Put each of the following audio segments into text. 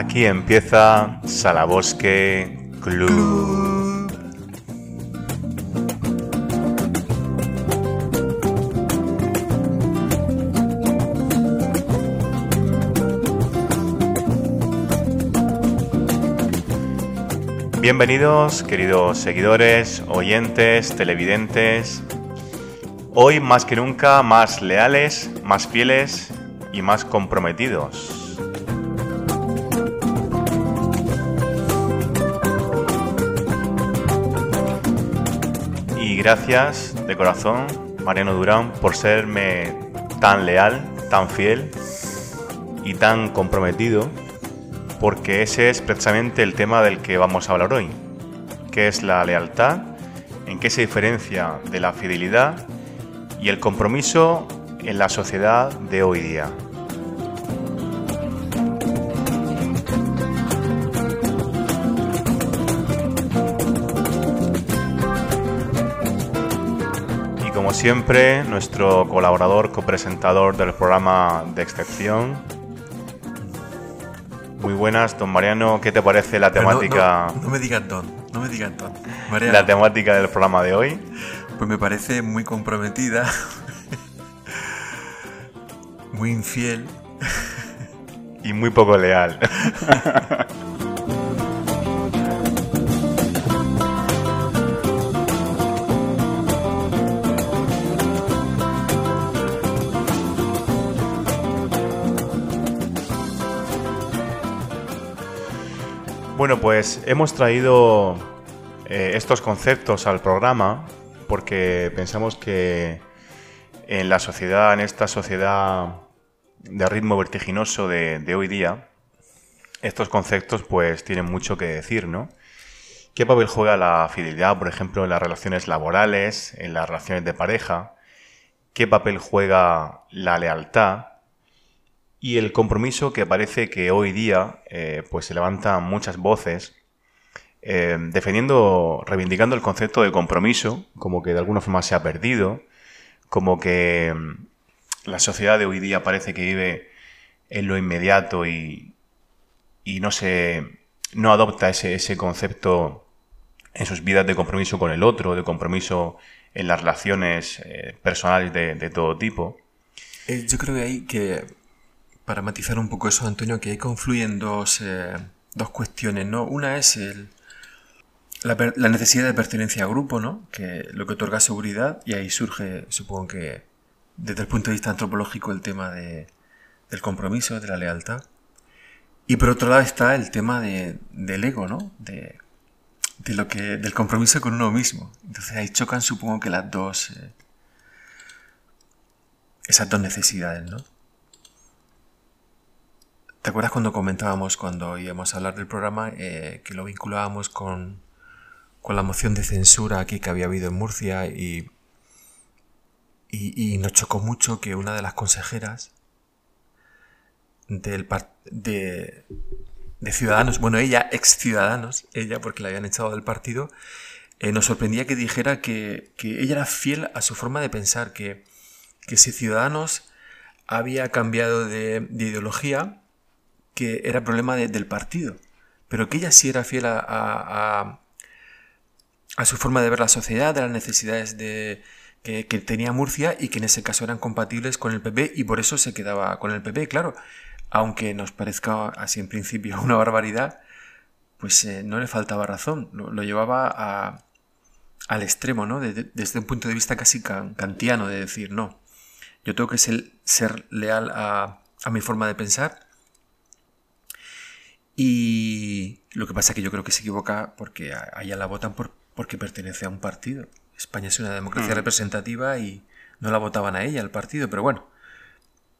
Aquí empieza Salabosque Club. Bienvenidos, queridos seguidores, oyentes, televidentes. Hoy más que nunca más leales, más fieles y más comprometidos. Gracias de corazón, Mariano Durán, por serme tan leal, tan fiel y tan comprometido, porque ese es precisamente el tema del que vamos a hablar hoy, que es la lealtad, en qué se diferencia de la fidelidad y el compromiso en la sociedad de hoy día. Siempre, nuestro colaborador, copresentador del programa de excepción. Muy buenas, don Mariano, ¿qué te parece la temática? No, me digas don, no me digas don. La temática del programa de hoy. Pues me parece muy comprometida, muy infiel. Y muy poco leal. Bueno, pues hemos traído eh, estos conceptos al programa porque pensamos que en la sociedad, en esta sociedad de ritmo vertiginoso de, hoy día, estos conceptos pues tienen mucho que decir, ¿no? ¿Qué papel juega la fidelidad, por ejemplo, en las relaciones laborales, en las relaciones de pareja? ¿Qué papel juega la lealtad? Y el compromiso que parece que hoy día eh, pues se levantan muchas voces eh, defendiendo, reivindicando el concepto de compromiso, como que de alguna forma se ha perdido, como que mm, la sociedad de hoy día parece que vive en lo inmediato y, y no se no adopta ese, ese concepto en sus vidas de compromiso con el otro, de compromiso en las relaciones eh, personales de, todo tipo. Yo creo que hay que, para matizar un poco eso, Antonio, que ahí confluyen dos, dos cuestiones, ¿no? Una es el, la, necesidad de pertenencia a grupo, ¿no? Que lo que otorga seguridad y ahí surge, supongo que desde el punto de vista antropológico, el tema de, del compromiso, de la lealtad. Y por otro lado está el tema de, del ego, ¿no? De, de, lo que, del compromiso con uno mismo. Entonces ahí chocan, supongo que las dos, eh, esas dos necesidades, ¿no? ¿Te acuerdas cuando comentábamos, cuando íbamos a hablar del programa, eh, que lo vinculábamos con con la moción de censura aquí que había habido en Murcia y, y, nos chocó mucho que una de las consejeras del de, de Ciudadanos, bueno, ella, ex Ciudadanos, ella porque la habían echado del partido, eh, nos sorprendía que dijera que, ella era fiel a su forma de pensar, que, que si Ciudadanos había cambiado de, ideología, que era problema del partido, pero que ella sí era fiel a, a su forma de ver la sociedad, de las necesidades de, que, tenía Murcia y que en ese caso eran compatibles con el PP y por eso se quedaba con el PP, claro. Aunque nos parezca así en principio una barbaridad, pues eh, no le faltaba razón, lo, llevaba al extremo, ¿no? desde un punto de vista casi kantiano, de decir, no, yo tengo que ser, ser leal a, a mi forma de pensar y lo que pasa es que yo creo que se equivoca porque allá la votan por, porque pertenece a un partido. España es una democracia mm. representativa y no la votaban a ella, al partido, pero bueno,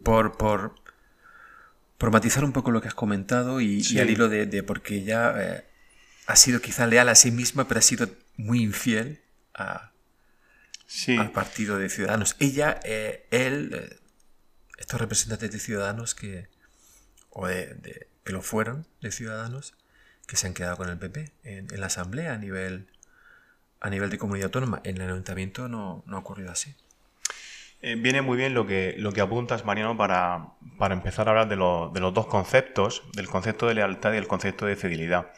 por, por, por matizar un poco lo que has comentado y, al hilo de, de porque ella eh, ha sido quizá leal a sí misma, pero ha sido muy infiel a, al partido de Ciudadanos. Ella, eh, él, eh, estos representantes de Ciudadanos que, o de, que lo fueron de Ciudadanos, que se han quedado con el PP en, la Asamblea a nivel a nivel de comunidad autónoma. En el ayuntamiento no, no ha ocurrido así. eh, viene muy bien lo que, lo que apuntas, Mariano, para, empezar a hablar de, de, los dos conceptos, del concepto de lealtad y el concepto de fidelidad.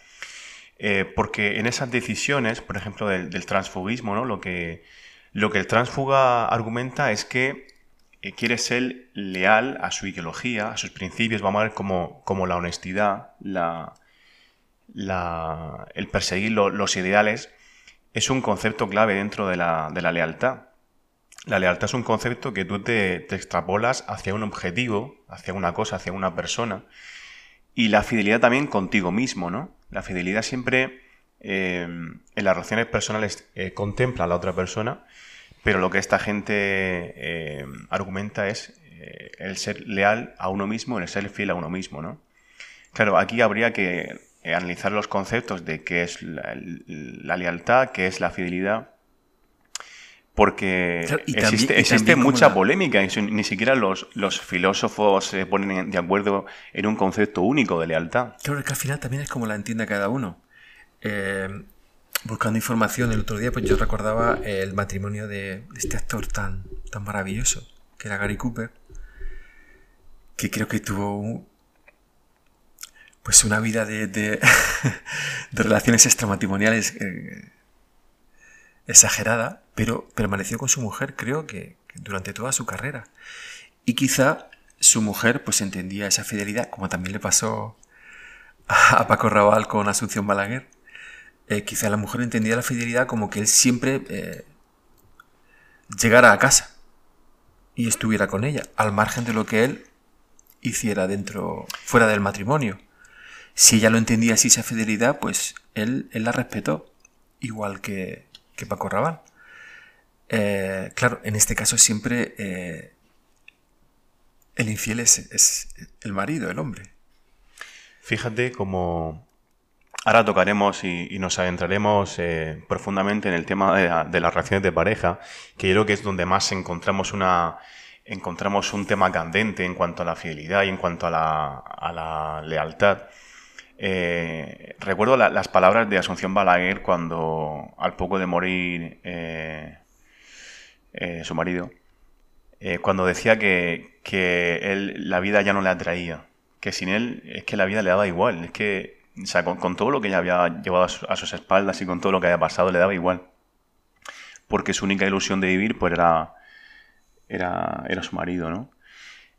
Eh, porque en esas decisiones, por ejemplo, del, transfugismo, ¿no? lo, que, lo que el transfuga argumenta es que eh, quiere ser leal a su ideología, a sus principios, vamos a ver como, como la honestidad, la, la, el perseguir los ideales, es un concepto clave dentro de la, de la lealtad. La lealtad es un concepto que tú te, extrapolas hacia un objetivo, hacia una cosa, hacia una persona. Y la fidelidad también contigo mismo, ¿no? La fidelidad siempre eh, en las relaciones personales eh, contempla a la otra persona, pero lo que esta gente eh, argumenta es el ser leal a uno mismo, el ser fiel a uno mismo, ¿no? Claro, aquí habría que analizar los conceptos de qué es la, la lealtad, qué es la fidelidad, porque existe, mucha polémica, ni siquiera los, los filósofos se ponen de acuerdo en un concepto único de lealtad. Claro, que al final también es como la entiende cada uno. Eh, buscando información el otro día, pues yo recordaba el matrimonio de este actor tan, tan maravilloso, que era Gary Cooper, que creo que tuvo pues una vida de, de, relaciones extramatrimoniales eh, exagerada, pero permaneció con su mujer, creo que, durante toda su carrera. Y quizá su mujer pues entendía esa fidelidad, como también le pasó a Paco Raval con Asunción Balaguer. Eh, quizá la mujer entendía la fidelidad como que él siempre eh, llegara a casa y estuviera con ella, al margen de lo que él hiciera dentro, fuera del matrimonio. Si ella lo entendía así esa fidelidad, pues él, él la respetó, igual que, que Paco Rabanne. Eh, claro, en este caso siempre eh, el infiel es, el marido, el hombre. Fíjate cómo ahora tocaremos y, nos adentraremos eh, profundamente en el tema de, las relaciones de pareja, que yo creo que es donde más encontramos una encontramos un tema candente en cuanto a la fidelidad y en cuanto a la lealtad. Eh, recuerdo las palabras de Asunción Balaguer cuando, al poco de morir eh, eh, su marido, cuando decía que, él, la vida ya no le atraía, que sin él es que la vida le daba igual, es que con, todo lo que ella había llevado a, sus espaldas y con todo lo que había pasado le daba igual, porque su única ilusión de vivir pues era, era, era su marido, ¿no?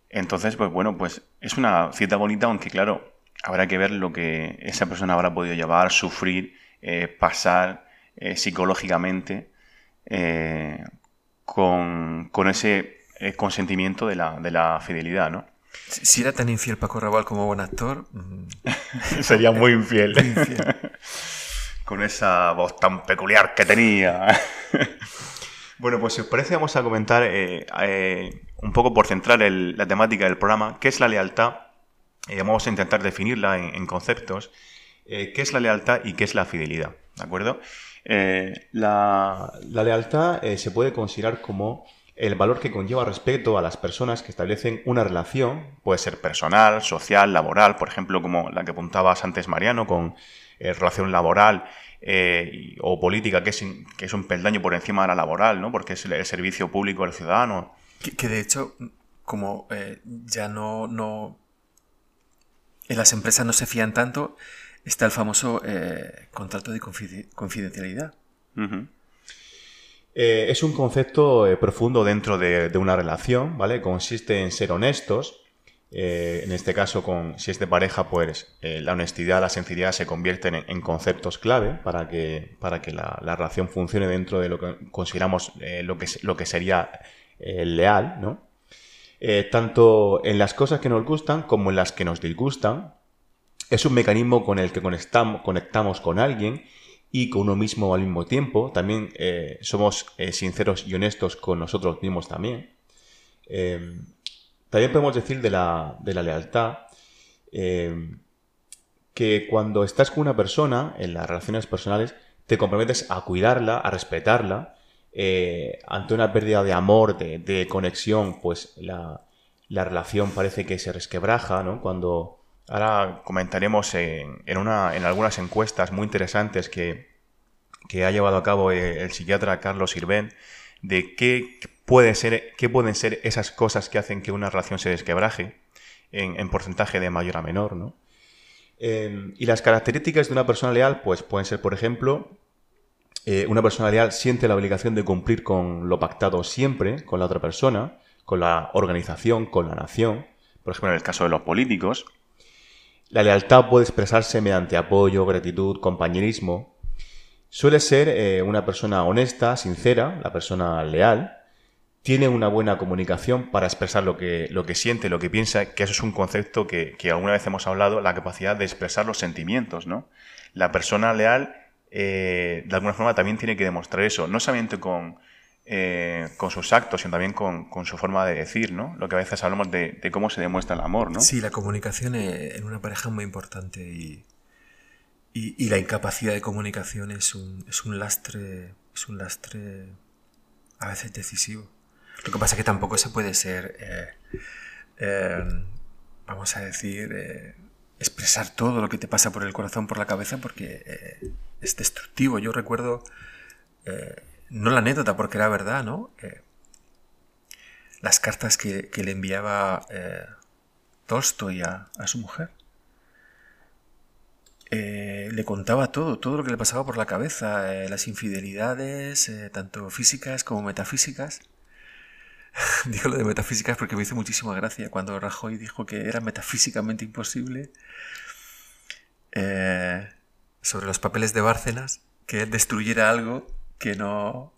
Entonces, pues bueno, pues es una cita bonita, aunque claro, habrá que ver lo que esa persona habrá podido llevar, sufrir, eh, pasar eh, psicológicamente eh, con, ese consentimiento de la, de la, fidelidad, ¿no? Si era tan infiel Paco Raval como buen actor... Mm, Sería muy infiel. con esa voz tan peculiar que tenía. bueno, pues si os parece vamos a comentar un poco por centrar la temática del programa, qué es la lealtad eh, vamos a intentar definirla en, conceptos. Eh, ¿Qué es la lealtad y qué es la fidelidad? ¿De acuerdo? Eh, la, lealtad se puede considerar como el valor que conlleva respeto a las personas que establecen una relación, puede ser personal, social, laboral, por ejemplo, como la que apuntabas antes, Mariano, con relación laboral o política, que es, que es un peldaño por encima de la laboral, ¿no? porque es el, servicio público del ciudadano. Que, de hecho, como ya no, no en las empresas no se fían tanto, está el famoso eh, contrato de confidencialidad. Eh, es un concepto eh, profundo dentro de, una relación, ¿vale? Consiste en ser honestos. en este caso, con, si es de pareja, pues la honestidad, la sinceridad se convierten en, conceptos clave para que, para que la, relación funcione dentro de lo que consideramos lo, que, lo que sería leal, ¿no? Eh, tanto en las cosas que nos gustan como en las que nos disgustan. Es un mecanismo con el que conectamos, con alguien y con uno mismo al mismo tiempo. También eh, somos eh, sinceros y honestos con nosotros mismos también. también podemos decir de la, de la lealtad que cuando estás con una persona en las relaciones personales te comprometes a cuidarla, a respetarla eh, ante una pérdida de amor, de, conexión, pues la, relación parece que se resquebraja, ¿no? Cuando ahora comentaremos en, una, en algunas encuestas muy interesantes que, ha llevado a cabo el, psiquiatra Carlos Sirven, de qué puede ser, qué pueden ser esas cosas que hacen que una relación se desquebraje en, porcentaje de mayor a menor, ¿no? Em, y las características de una persona leal, pues pueden ser, por ejemplo, eh, una persona leal siente la obligación de cumplir con lo pactado siempre con la otra persona, con la organización, con la nación, por ejemplo, en el caso de los políticos. La lealtad puede expresarse mediante apoyo, gratitud, compañerismo. Suele ser eh, una persona honesta, sincera, la persona leal, tiene una buena comunicación para expresar lo que, lo que siente, lo que piensa, que eso es un concepto que, alguna vez hemos hablado, la capacidad de expresar los sentimientos, ¿no? La persona leal, eh, de alguna forma, también tiene que demostrar eso, no solamente con, eh, con sus actos, sino también con, su forma de decir, ¿no? Lo que a veces hablamos de, cómo se demuestra el amor, ¿no? Sí, la comunicación en una pareja es muy importante y, y, la incapacidad de comunicación es un, es un lastre, es un lastre a veces decisivo. Lo que pasa es que tampoco se puede ser, eh, eh, vamos a decir, expresar todo lo que te pasa por el corazón, por la cabeza, porque es destructivo. Yo recuerdo, no la anécdota, porque era verdad, ¿no? las cartas que, le enviaba Tolstoy a, a, su mujer. le contaba todo, todo lo que le pasaba por la cabeza, las infidelidades, tanto físicas como metafísicas. digo lo de metafísicas porque me hizo muchísima gracia cuando Rajoy dijo que era metafísicamente imposible eh, sobre los papeles de Bárcenas que él destruyera algo que no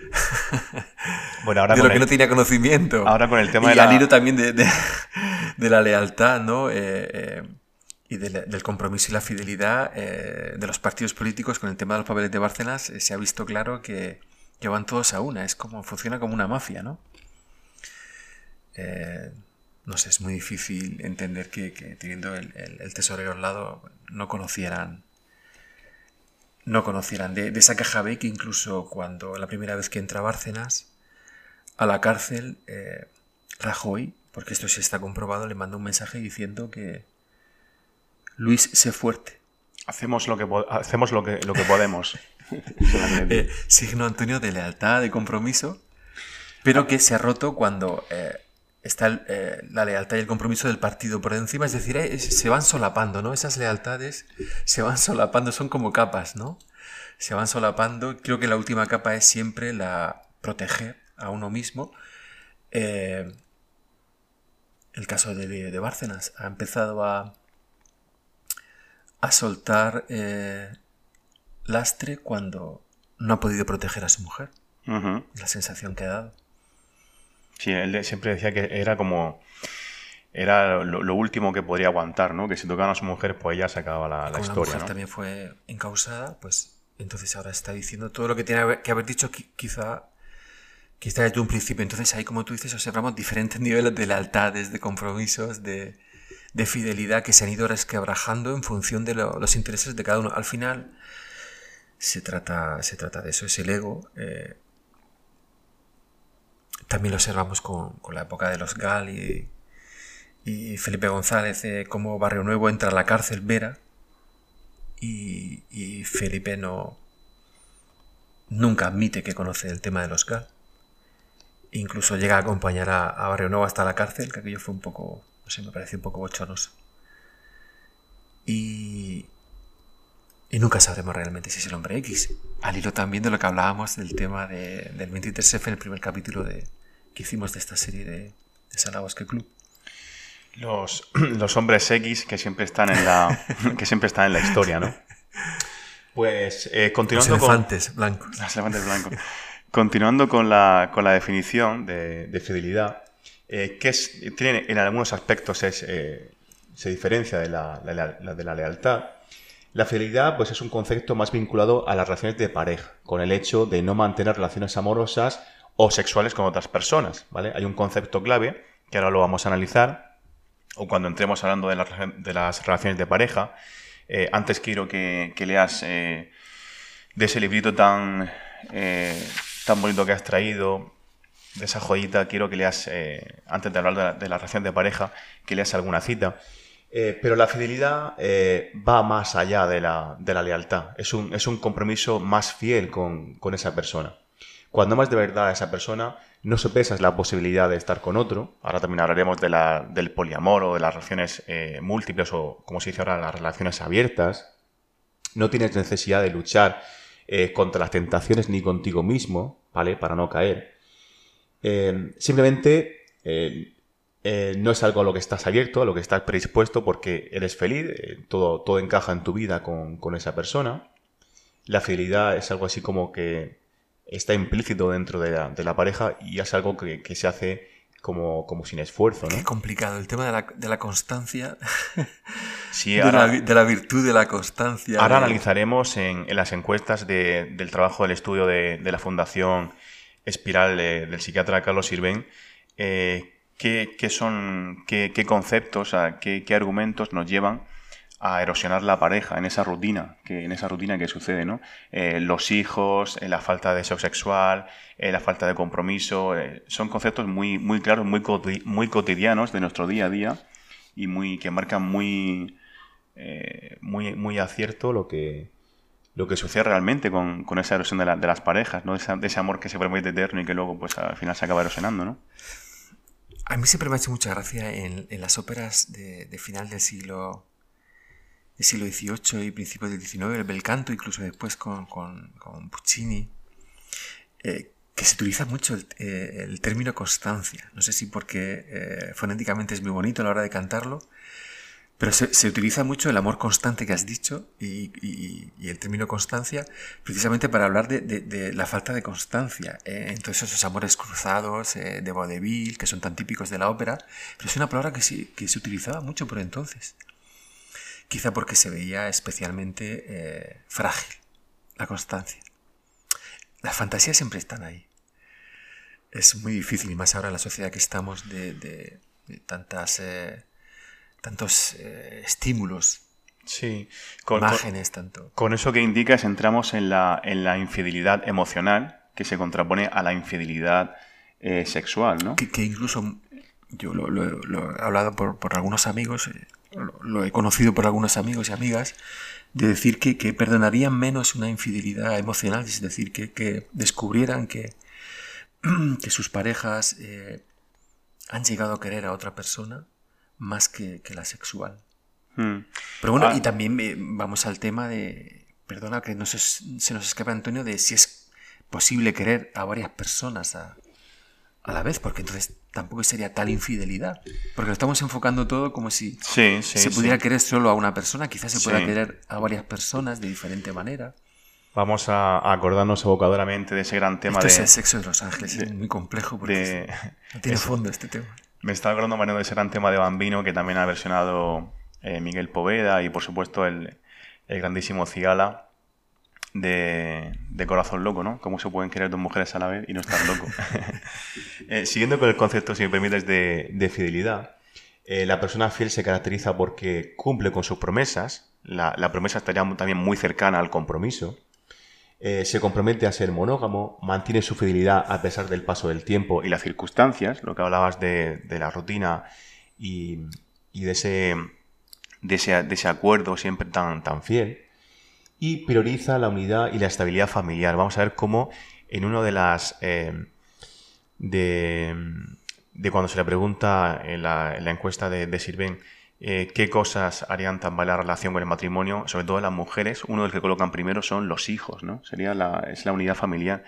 bueno, ahora de lo que no tenía conocimiento. Ahora con el tema y de al hilo también de, de, la lealtad, ¿no? Eh, eh, y del compromiso y la fidelidad de los partidos políticos con el tema de los papeles de Bárcenas, se ha visto claro que, que, van todos a una. Es como, funciona como una mafia, ¿no? Eh, no sé, es muy difícil entender que, teniendo el, tesorero al lado no conocieran no conocieran de, esa caja B que incluso cuando la primera vez que entra Bárcenas a la cárcel, eh, Rajoy, porque esto sí está comprobado, le manda un mensaje diciendo que Luis, sé fuerte. Hacemos lo que, hacemos lo que, lo que podemos. Eh, signo Antonio de lealtad, de compromiso, pero que se ha roto cuando está eh, la lealtad y el compromiso del partido por encima, es decir, eh, se van solapando, ¿no? Esas lealtades se van solapando, son como capas, ¿no? Se van solapando. Creo que la última capa es siempre la proteger a uno mismo. Eh, el caso de, de, Bárcenas ha empezado a, a soltar lastre cuando no ha podido proteger a su mujer. La sensación que ha dado. Sí, él siempre decía que era como... Era lo, último que podría aguantar, ¿no? Que si tocaban a su mujer, pues ya se acababa la, la historia. La mujer también fue encausada, pues entonces ahora está diciendo todo lo que tiene que haber dicho quizá quizá desde un principio. Entonces ahí, como tú dices, observamos diferentes niveles de lealtades, de compromisos, de, de fidelidad que se han ido resquebrajando en función de los intereses de cada uno. Al final se trata, se trata de eso, es el ego. Eh, también lo observamos con, la época de los Gal y, Felipe González, eh, como Barrio Nuevo entra a la cárcel Vera y, Felipe no nunca admite que conoce el tema de los Gal. Incluso llega a acompañar a, Barrio Nuevo hasta la cárcel, que aquello fue un poco, no sé, me pareció un poco bochornoso. Y, y nunca sabremos realmente si es el hombre X. Al hilo también de lo que hablábamos del tema del 23F en el primer capítulo de, que hicimos de esta serie de, de Salabosque Club. Los, los, hombres X que siempre están en la, que siempre están en la historia, ¿no? Pues eh, continuando los elefantes blancos. Los elefantes blancos. Continuando con la, con la definición de, de fidelidad, eh, que es, tiene, en algunos aspectos es, eh, se diferencia de la, de la lealtad. La fidelidad pues, es un concepto más vinculado a las relaciones de pareja, con el hecho de no mantener relaciones amorosas o sexuales con otras personas, ¿vale? Hay un concepto clave que ahora lo vamos a analizar, o cuando entremos hablando de, las relaciones de pareja. Eh, antes quiero que, leas eh, de ese librito tan, eh, tan bonito que has traído, de esa joyita, quiero que leas, antes de hablar de la, relación de pareja, que leas alguna cita. pero la fidelidad va más allá de la, lealtad. Es un, es un, compromiso más fiel con, con esa persona. Cuando amas de verdad a esa persona, no sopesas la posibilidad de estar con otro. Ahora también hablaremos de la, del poliamor o de las relaciones eh, múltiples o, como se dice ahora, las relaciones abiertas. No tienes necesidad de luchar eh, contra las tentaciones ni contigo mismo, ¿vale? Para no caer. Eh, simplemente no es algo a lo que estás abierto, a lo que estás predispuesto porque eres feliz, todo, todo encaja en tu vida con, con esa persona. La fidelidad es algo así como que está implícito dentro de la, pareja y es algo que, se hace como, como, sin esfuerzo. ¿no? Qué complicado, el tema de la, de la constancia, sí, de, la, de, la, virtud de la constancia. Ahora analizaremos en, en, las encuestas del trabajo del estudio de, la Fundación Espiral del psiquiatra Carlos Sirven, eh, qué, qué, son, qué, qué conceptos, qué, qué argumentos nos llevan a erosionar la pareja en esa rutina que en esa rutina que sucede no eh, los hijos eh, la falta de deseo sexual eh, la falta de compromiso son conceptos muy muy claros muy muy cotidianos de nuestro día a día y muy que marcan muy muy muy acierto lo que lo que sucede realmente con, con esa erosión de, las parejas no ese amor que se permite eterno y que luego pues al final se acaba erosionando no a mí siempre me ha hecho mucha gracia en, en las óperas de, de final del siglo del siglo XVIII y principios del XIX, el bel canto, incluso después con, con, Puccini, eh, que se utiliza mucho eh, el, término constancia. No sé si porque eh, fonéticamente es muy bonito a la hora de cantarlo, pero se, utiliza mucho el amor constante que has dicho y, el término constancia precisamente para hablar de, la falta de constancia. entonces esos amores cruzados de vaudeville, que son tan típicos de la ópera, pero es una palabra que que se utilizaba mucho por entonces quizá porque se veía especialmente eh, frágil la constancia. Las fantasías siempre están ahí. Es muy difícil, y más ahora en la sociedad que estamos, de, tantas, eh, tantos eh, estímulos. Sí, con, imágenes, tanto. Con eso que indicas, entramos en la, en la infidelidad emocional que se contrapone a la infidelidad sexual, ¿no? Que, incluso yo lo, he hablado por, por algunos amigos, lo he conocido por algunos amigos y amigas, de decir que, perdonarían menos una infidelidad emocional, es decir, que, descubrieran que, que sus parejas eh, han llegado a querer a otra persona más que, la sexual. Hmm. Pero bueno, ah. y también eh, vamos al tema de, perdona que no se, se nos escapa Antonio, de si es posible querer a varias personas a, a la vez, porque entonces tampoco sería tal infidelidad. Porque lo estamos enfocando todo como si se pudiera querer solo a una persona, quizás se pueda querer a varias personas de diferente manera. Vamos a acordarnos evocadoramente de ese gran tema Esto de... Es el sexo de los ángeles, es muy complejo porque no tiene fondo este tema. Me está acordando Mariano de ese gran tema de Bambino que también ha versionado eh, Miguel Poveda y por supuesto el, el grandísimo Cigala de, corazón loco, ¿no? ¿Cómo se pueden querer dos mujeres a la vez y no estar loco? Eh, siguiendo con el concepto, si me permites, de, fidelidad, eh, la persona fiel se caracteriza porque cumple con sus promesas, la, promesa estaría también muy cercana al compromiso, eh, se compromete a ser monógamo, mantiene su fidelidad a pesar del paso del tiempo y las circunstancias, lo que hablabas de, la rutina y, de, ese, de, ese, de ese acuerdo siempre tan fiel y prioriza la unidad y la estabilidad familiar. Vamos a ver cómo en una de las... Eh, de, cuando se le pregunta en la, encuesta de, de Sirven eh, qué cosas harían mal la relación con el matrimonio, sobre todo las mujeres, uno del que colocan primero son los hijos, ¿no? Sería la, es la unidad familiar.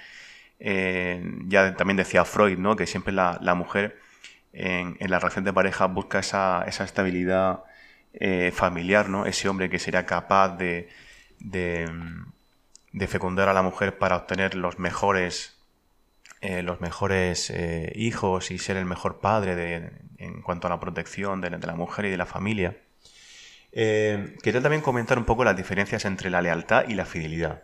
Eh, ya también decía Freud, ¿no? Que siempre la, mujer en, la relación de pareja busca esa, esa estabilidad familiar, ¿no? Ese hombre que sería capaz de, de, fecundar a la mujer para obtener los mejores, eh, los mejores eh, hijos y ser el mejor padre de, en cuanto a la protección de, la mujer y de la familia. Eh, quería también comentar un poco las diferencias entre la lealtad y la fidelidad.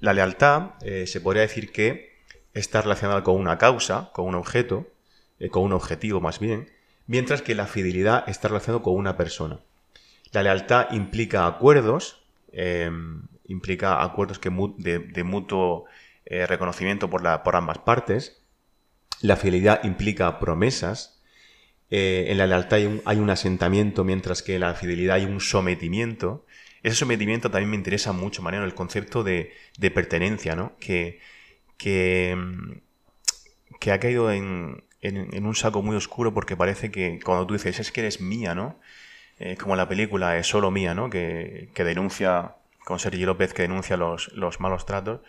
la lealtad se podría decir que está relacionada con una causa, con un objeto, con un objetivo más bien, mientras que la fidelidad está relacionada con una persona. La lealtad implica acuerdos, em, implica acuerdos que de, mutuo eh, reconocimiento por, la, por, ambas partes. La fidelidad implica promesas. Eh, en la lealtad hay un, asentamiento, mientras que en la fidelidad hay un sometimiento. ese sometimiento también me interesa mucho, Mariano, el concepto de, pertenencia, ¿no? Que, que, que ha caído en, en, un saco muy oscuro porque parece que cuando tú dices es que eres mía, ¿no? Eh, como la película es solo mía, ¿no? Que, que denuncia, con Sergio López, que denuncia los, los malos tratos.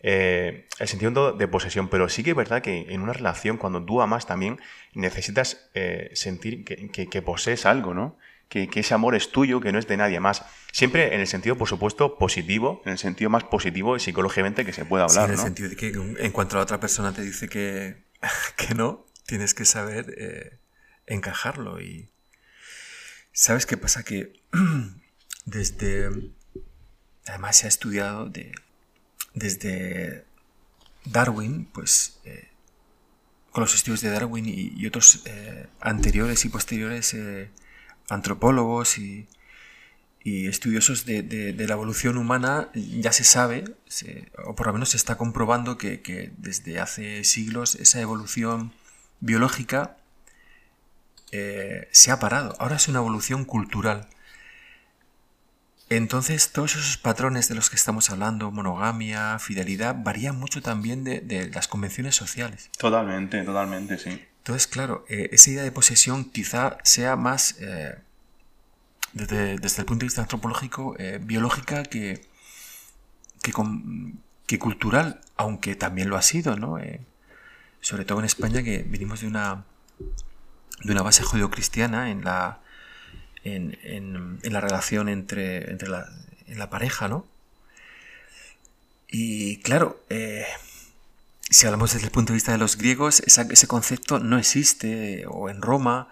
Eh, el sentido de posesión, pero sí que es verdad que en una relación, cuando tú amas también, necesitas eh, sentir que, que, posees algo, ¿no? Que, que, ese amor es tuyo, que no es de nadie más. Siempre en el sentido, por supuesto, positivo, en el sentido más positivo y psicológicamente que se pueda hablar. en el sentido de que en cuanto a la otra persona te dice que, que no, tienes que saber eh, encajarlo. Y ¿sabes qué pasa? Que desde... Además se ha estudiado de, desde Darwin, pues eh, con los estudios de Darwin y, otros eh, anteriores y posteriores antropólogos y, estudiosos de, la evolución humana, ya se sabe, o por lo menos se está comprobando que, que desde hace siglos esa evolución biológica eh, se ha parado. Ahora es una evolución cultural. Entonces, todos esos patrones de los que estamos hablando, monogamia, fidelidad, varían mucho también de, las convenciones sociales. Totalmente, totalmente, sí. Entonces, claro, eh, esa idea de posesión quizá sea más, eh, desde, el punto de vista antropológico, biológica que, que, que, cultural, aunque también lo ha sido, ¿no? sobre todo en España, que venimos de una, de una base judio-cristiana en la, en, en, la relación entre, entre la, en la pareja, ¿no? Y claro, eh, si hablamos desde el punto de vista de los griegos, ese concepto no existe, o en Roma,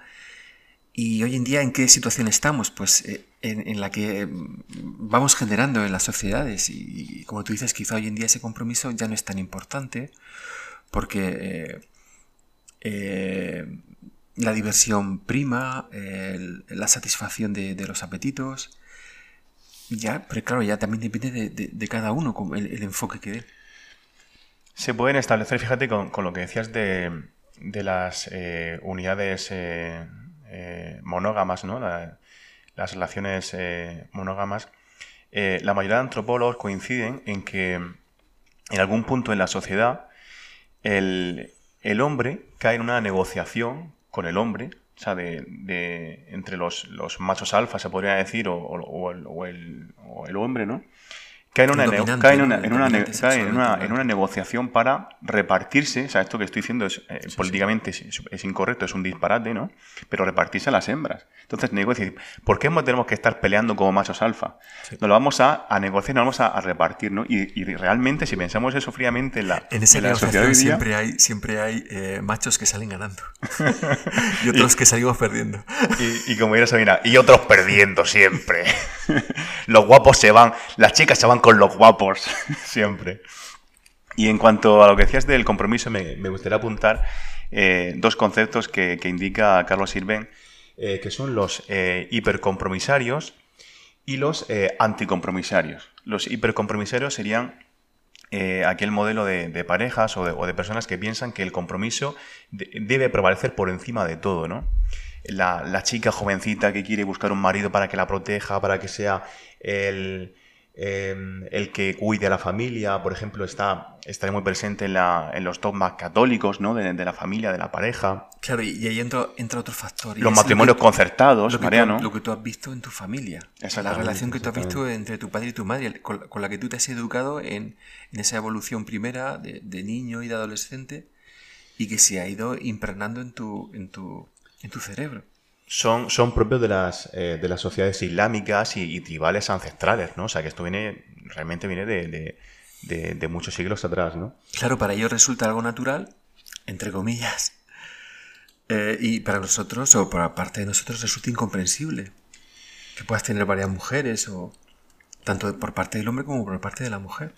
y hoy en día, ¿en qué situación estamos? Pues eh, en, la que vamos generando en las sociedades, y, como tú dices, quizá hoy en día ese compromiso ya no es tan importante, porque eh, eh, la diversión prima, la satisfacción de, los apetitos, ya, pero claro, ya también depende de, cada uno el, el, enfoque que dé. Se pueden establecer, fíjate, con, lo que decías de, las eh, unidades monógamas, ¿no? las relaciones monógamas. la mayoría de antropólogos coinciden en que en algún punto en la sociedad el, hombre cae en una negociación con el hombre, o sea, de, entre los, machos alfa, se podría decir, o, el, el, hombre, ¿no? Cae en una, en una, negociación para repartirse, o sea, esto que estoy diciendo es eh, políticamente Es, incorrecto, es un disparate, ¿no? Pero repartirse a las hembras. Entonces, negocia, ¿por qué tenemos que estar peleando como machos alfa? Nos lo vamos a, negociar, nos vamos a, repartir, ¿no? Y, realmente, si pensamos eso fríamente en la, en esa sociedad siempre hay, siempre hay eh, machos que salen ganando y otros que salimos perdiendo. y, y como dirá Sabina, y otros perdiendo siempre. Los guapos se van, las chicas se van con los guapos, siempre. Y en cuanto a lo que decías del compromiso, me, gustaría apuntar eh, dos conceptos que, indica Carlos Sirven, eh, que son los eh, hipercompromisarios y los anticompromisarios. Los hipercompromisarios serían aquel modelo de, parejas o de, personas que piensan que el compromiso debe prevalecer por encima de todo, ¿no? La, la, chica jovencita que quiere buscar un marido para que la proteja, para que sea el, Em, el que cuide a la familia, por ejemplo, está, está muy presente en, la, en los dogmas católicos, ¿no? De, la familia, de la pareja. Claro, y ahí entra, entra otro factor. Los matrimonios concertados, lo Mariano. lo que tú has visto en tu familia. La relación que tú has visto entre tu padre y tu madre, con, la que tú te has educado en, en esa evolución primera de, de, niño y de adolescente y que se ha ido impregnando en tu, en tu, en tu cerebro son, son propios de las, eh, de las sociedades islámicas y, tribales ancestrales, ¿no? O sea, que esto viene, realmente viene de, de, muchos siglos atrás, ¿no? Claro, para ellos resulta algo natural, entre comillas, eh, y para nosotros, o por parte de nosotros, resulta incomprensible que puedas tener varias mujeres, o tanto por parte del hombre como por parte de la mujer.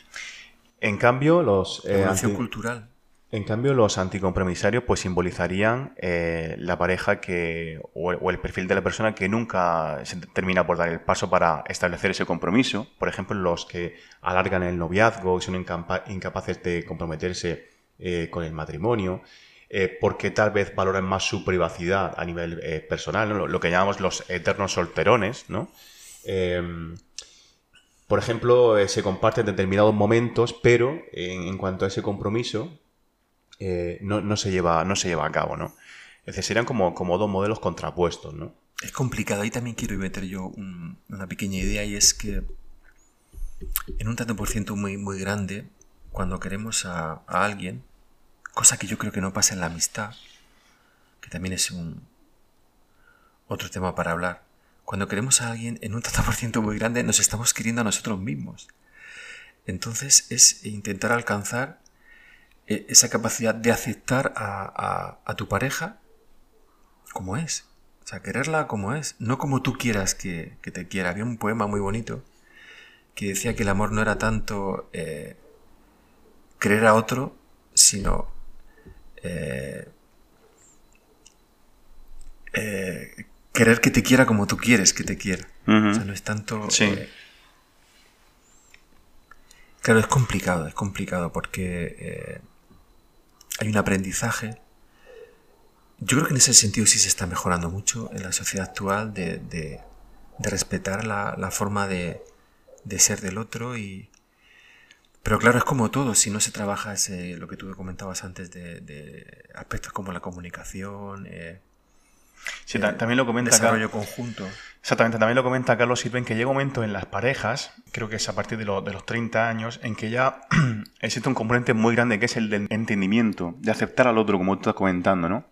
En cambio, los... Eh, cultural. En cambio, los anticompromisarios pues simbolizarían eh, la pareja que, o, el perfil de la persona que nunca se termina por dar el paso para establecer ese compromiso. Por ejemplo, los que alargan el noviazgo y son incapaces de comprometerse eh, con el matrimonio, eh, porque tal vez valoran más su privacidad a nivel personal, lo, que llamamos los eternos solterones, ¿no? por ejemplo, se comparten determinados momentos, pero en, cuanto a ese compromiso, eh, no, se lleva, no se lleva a cabo, ¿no? Es decir, serían como, como dos modelos contrapuestos, ¿no? Es complicado. Ahí también quiero meter yo una pequeña idea y es que en un tanto por ciento muy, muy grande, cuando queremos a, a alguien, cosa que yo creo que no pasa en la amistad, que también es un otro tema para hablar, cuando queremos a alguien en un tanto por ciento muy grande, nos estamos queriendo a nosotros mismos. Entonces es intentar alcanzar eh, esa capacidad de aceptar a, tu pareja como es. O sea, quererla como es, no como tú quieras que, te quiera. Había un poema muy bonito que decía que el amor no era tanto eh, creer a otro, sino eh, querer que te quiera como tú quieres que te quiera. O sea, no es tanto... Sí. Eh, claro, es complicado, es complicado porque eh, hay un aprendizaje. Yo creo que en ese sentido sí se está mejorando mucho en la sociedad actual de, de, respetar la, forma de, de, ser del otro y... Pero claro, es como todo, si no se trabaja ese, lo que tú comentabas antes de, aspectos como la comunicación, eh, Sí, también lo comenta desarrollo conjunto. Exactamente, también lo comenta Carlos Sirven que llega un momento en las parejas, creo que es a partir de, de los 30 años, en que ya existe un componente muy grande que es el de entendimiento, de aceptar al otro, como tú estás comentando, ¿no?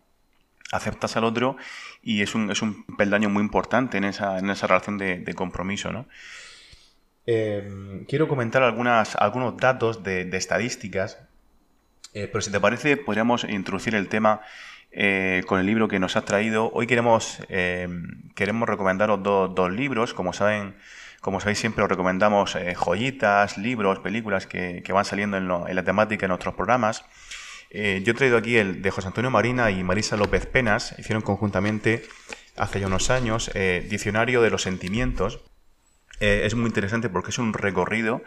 Aceptas al otro y es un, es un peldaño muy importante en esa, en esa relación de, compromiso, ¿no? Em, quiero comentar algunas, algunos datos de, estadísticas, eh, pero si te parece, podríamos introducir el tema eh, con el libro que nos has traído. Hoy queremos, eh, queremos recomendaros dos, libros. Como saben, como sabéis, siempre os recomendamos eh, joyitas, libros, películas que, van saliendo en, la temática de nuestros programas. yo he traído aquí el de José Antonio Marina y Marisa López Penas. Hicieron conjuntamente hace ya unos años Diccionario de los Sentimientos. es muy interesante porque es un recorrido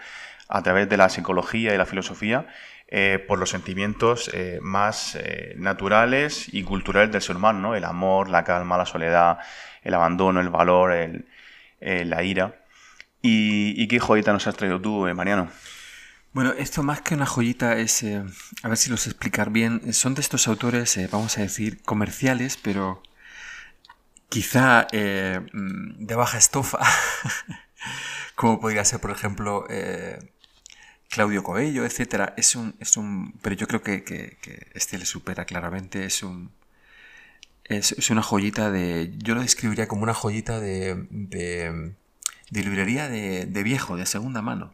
a través de la psicología y la filosofía eh, por los sentimientos eh, más eh, naturales y culturales del ser humano, ¿no? El amor, la calma, la soledad, el abandono, el valor, el, la ira. ¿Y, qué joyita nos has traído tú, Mariano? Bueno, esto más que una joyita es, a ver si los explicar bien, son de estos autores, vamos a decir, comerciales, pero quizá mm, de baja estofa, como podría ser, por ejemplo, Claudio Coello, etcétera, es un, es un, pero yo creo que, que, este le supera claramente, es un, es, una joyita de, yo lo describiría como una joyita de, de, librería de, viejo, de segunda mano,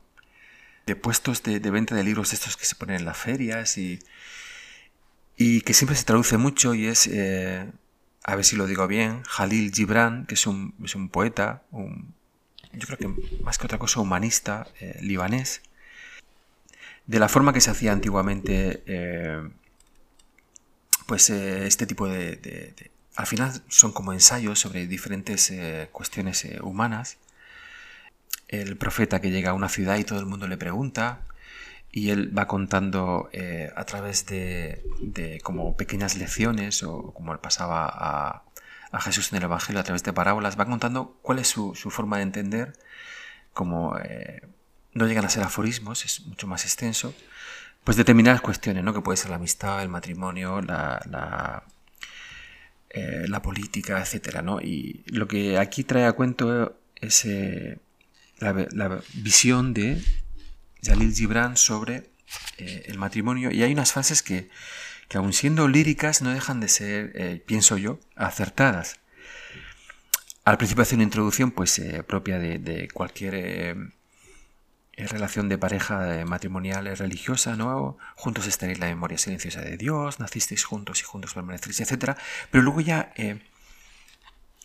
de puestos de, venta de libros estos que se ponen en las ferias y, y que siempre se traduce mucho y es, eh, a ver si lo digo bien, Jalil Gibran, que es un, es un poeta, un, yo creo que más que otra cosa humanista, eh, libanés, de la forma que se hacía antiguamente, eh, pues eh, este tipo de, Al final son como ensayos sobre diferentes eh, cuestiones humanas. El profeta que llega a una ciudad y todo el mundo le pregunta y él va contando a través de, como pequeñas lecciones o como pasaba a, a, Jesús en el Evangelio a través de parábolas, va contando cuál es su, su forma de entender como no llegan a ser aforismos, es mucho más extenso, pues determinadas cuestiones, ¿no? Que puede ser la amistad, el matrimonio, la, la, eh, política, etcétera, ¿no? Y lo que aquí trae a cuento es eh, la, visión de Jalil Gibran sobre eh, el matrimonio. Y hay unas frases que, que aun siendo líricas, no dejan de ser, pienso yo, acertadas. Al principio hace una introducción pues propia de cualquier relación de pareja eh, matrimonial religiosa, ¿no? Juntos estaréis la memoria silenciosa de Dios, nacisteis juntos y juntos permaneceréis, etc. Pero luego ya, eh,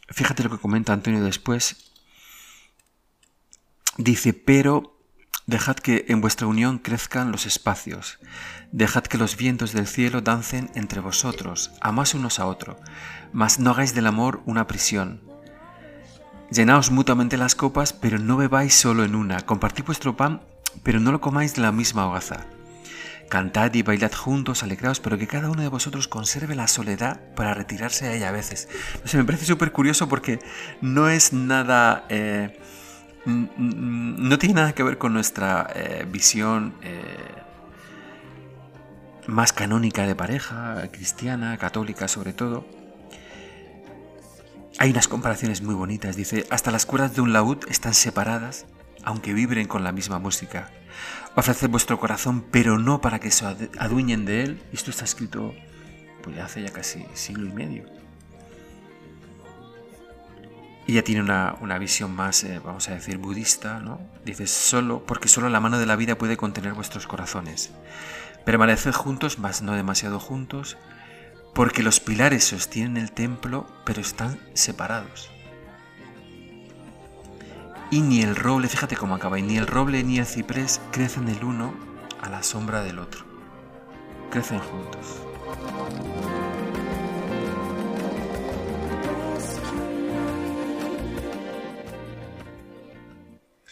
fíjate lo que comenta Antonio después, dice, pero dejad que en vuestra unión crezcan los espacios, dejad que los vientos del cielo dancen entre vosotros, amás unos a otros, mas no hagáis del amor una prisión Llenaos mutuamente las copas, pero no bebáis solo en una. Compartid vuestro pan, pero no lo comáis de la misma hogaza. Cantad y bailad juntos, alegraos, pero que cada uno de vosotros conserve la soledad para retirarse a ella a veces. No sé, me parece súper curioso porque no es nada eh, no tiene nada que ver con nuestra eh, visión eh, más canónica de pareja, cristiana, católica sobre todo. Hay unas comparaciones muy bonitas. Dice, hasta las cuerdas de un laúd están separadas, aunque vibren con la misma música. Ofreced vuestro corazón, pero no para que se adueñen de él. Esto está escrito pues hace ya casi siglo y medio. Ella tiene una, visión más, eh, vamos a decir, budista, ¿no? Dice, solo, porque solo la mano de la vida puede contener vuestros corazones. Permaneced juntos, mas no demasiado juntos, porque los pilares sostienen el templo, pero están separados. Y ni el roble, fíjate cómo acaba, ni el roble ni el ciprés crecen el uno a la sombra del otro. Crecen juntos.